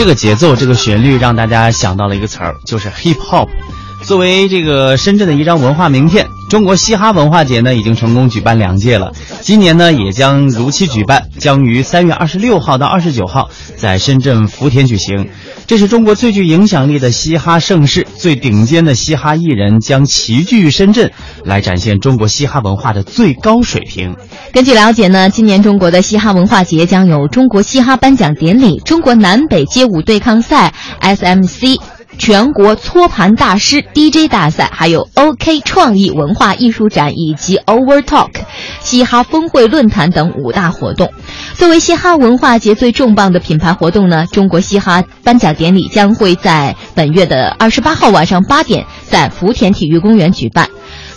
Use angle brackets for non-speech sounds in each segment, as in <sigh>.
这个节奏，这个旋律，让大家想到了一个词儿，就是 hip hop。作为这个深圳的一张文化名片，中国嘻哈文化节呢已经成功举办两届了，今年呢也将如期举办，将于三月二十六号到二十九号在深圳福田举行。这是中国最具影响力的嘻哈盛事，最顶尖的嘻哈艺人将齐聚深圳，来展现中国嘻哈文化的最高水平。根据了解呢，今年中国的嘻哈文化节将有中国嘻哈颁奖典礼、中国南北街舞对抗赛、SMC。全国搓盘大师 DJ 大赛，还有 OK 创意文化艺术展以及 Over Talk 嘻哈峰会论坛等五大活动。作为嘻哈文化节最重磅的品牌活动呢，中国嘻哈颁奖典礼将会在本月的二十八号晚上八点在福田体育公园举办。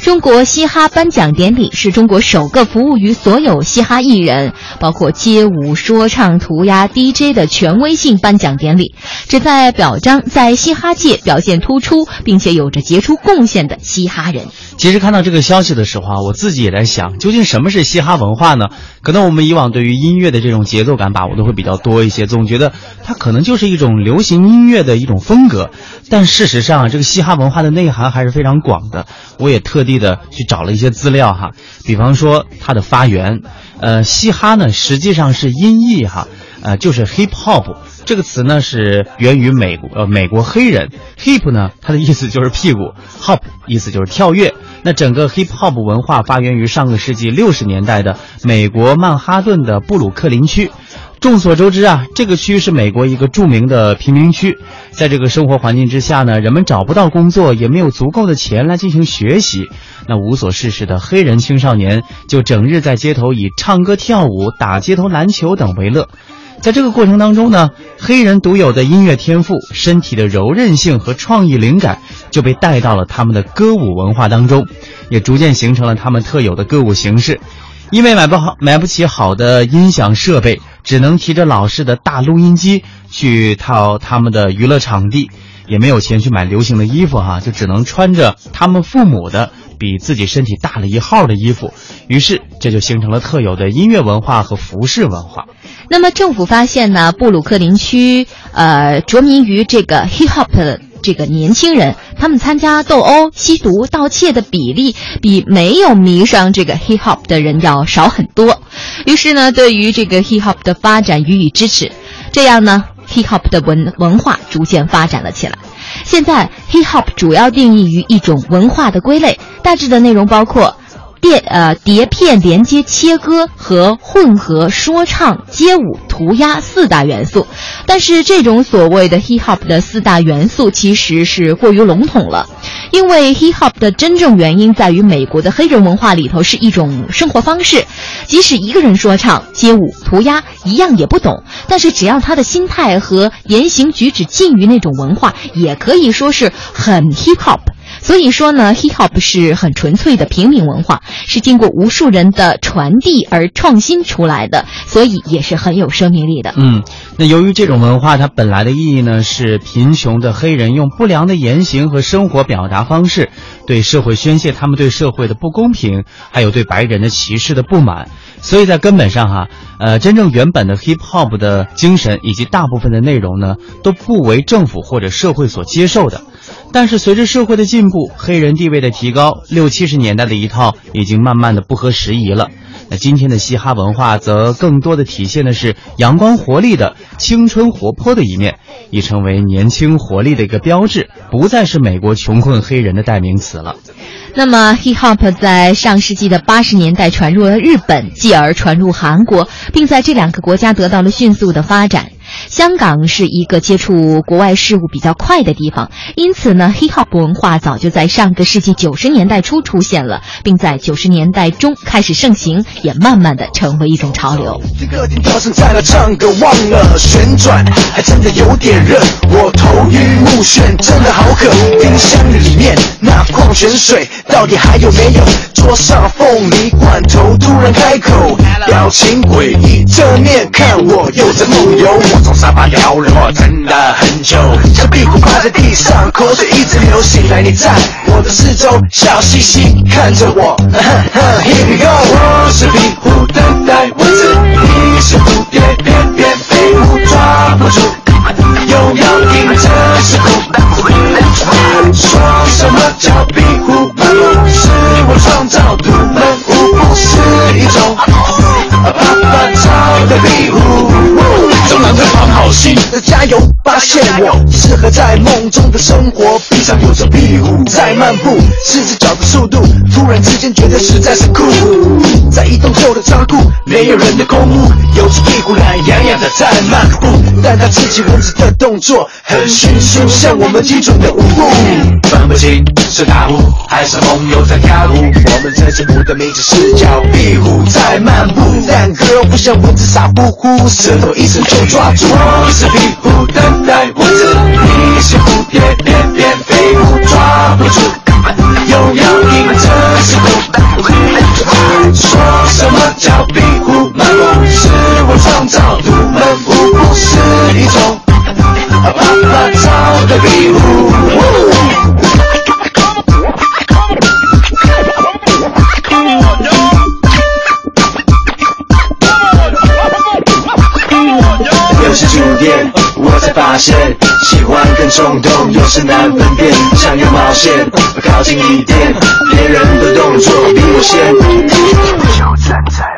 中国嘻哈颁奖典礼是中国首个服务于所有嘻哈艺人，包括街舞、说唱、涂鸦、DJ 的权威性颁奖典礼，旨在表彰在嘻哈界表现突出并且有着杰出贡献的嘻哈人。其实看到这个消息的时候啊，我自己也在想，究竟什么是嘻哈文化呢？可能我们以往对于音乐的这种节奏感把握都会比较多一些，总觉得它可能就是一种流行音乐的一种风格。但事实上，这个嘻哈文化的内涵还是非常广的。我也特地的去找了一些资料哈，比方说它的发源，呃，嘻哈呢实际上是音译哈，呃，就是 hip hop。这个词呢是源于美国呃美国黑人，hip 呢它的意思就是屁股，hop 意思就是跳跃。那整个 hip hop 文化发源于上个世纪六十年代的美国曼哈顿的布鲁克林区。众所周知啊，这个区是美国一个著名的贫民区，在这个生活环境之下呢，人们找不到工作，也没有足够的钱来进行学习。那无所事事的黑人青少年就整日在街头以唱歌、跳舞、打街头篮球等为乐。在这个过程当中呢，黑人独有的音乐天赋、身体的柔韧性和创意灵感就被带到了他们的歌舞文化当中，也逐渐形成了他们特有的歌舞形式。因为买不好、买不起好的音响设备，只能提着老式的大录音机去到他们的娱乐场地，也没有钱去买流行的衣服哈，就只能穿着他们父母的比自己身体大了一号的衣服。于是这就形成了特有的音乐文化和服饰文化。那么政府发现呢，布鲁克林区呃着迷于这个 hip hop 的这个年轻人，他们参加斗殴、吸毒、盗窃的比例比没有迷上这个 hip hop 的人要少很多。于是呢，对于这个 hip hop 的发展予以支持，这样呢，hip hop 的文文化逐渐发展了起来。现在 hip hop 主要定义于一种文化的归类，大致的内容包括。碟呃碟片连接切割和混合说唱、街舞、涂鸦四大元素，但是这种所谓的 hip hop 的四大元素其实是过于笼统了，因为 hip hop 的真正原因在于美国的黑人文化里头是一种生活方式，即使一个人说唱、街舞、涂鸦一样也不懂，但是只要他的心态和言行举止近于那种文化，也可以说是很 hip hop。所以说呢，hip hop 是很纯粹的平民文化，是经过无数人的传递而创新出来的，所以也是很有生命力的。嗯，那由于这种文化它本来的意义呢，是贫穷的黑人用不良的言行和生活表达方式，对社会宣泄他们对社会的不公平，还有对白人的歧视的不满。所以在根本上哈，呃，真正原本的 hip hop 的精神以及大部分的内容呢，都不为政府或者社会所接受的。但是随着社会的进步，黑人地位的提高，六七十年代的一套已经慢慢的不合时宜了。那今天的嘻哈文化则更多的体现的是阳光活力的、青春活泼的一面，已成为年轻活力的一个标志，不再是美国穷困黑人的代名词了。那么，hip hop 在上世纪的八十年代传入了日本，继而传入韩国，并在这两个国家得到了迅速的发展。香港是一个接触国外事物比较快的地方，因此呢，hip hop 文化早就在上个世纪九十年代初出现了，并在九十年代中开始盛行，也慢慢的成为一种潮流。这个点跳绳在那唱歌忘了旋转，还真的有点热。我头晕目炫真的好渴，冰箱里面那矿泉水到底还有没有？桌上凤梨罐头突然开口，表情诡异，正面看我又在梦游。从沙发撩人，我真的很久，像壁虎趴在地上，口水一直流。醒来你在我的四周，笑嘻嘻看着我。哼 <laughs> 哼 Here we go，我是壁虎等待蚊子，你是蝴蝶翩翩飞舞抓不住，又要迎着时空。说什么叫壁加油！发现我适合在梦中的生活，闭上有着庇护在漫步，试着脚的速度，突然之间觉得实在是酷。没有人的空屋，有只壁虎懒洋洋的在漫步，但它自己蚊子的动作很迅速，像我们基准的舞步。分不清是大雾还是梦游在跳舞，我们这支舞的名字是叫壁虎在漫步，但 girl 不像蚊子傻乎乎，舌头一伸就抓住。我是壁虎等待蚊子，你是蝴蝶翩翩飞舞我才发现喜欢跟冲动有时难分辨，想要冒险，靠近一点，别人的动作比我先。就站在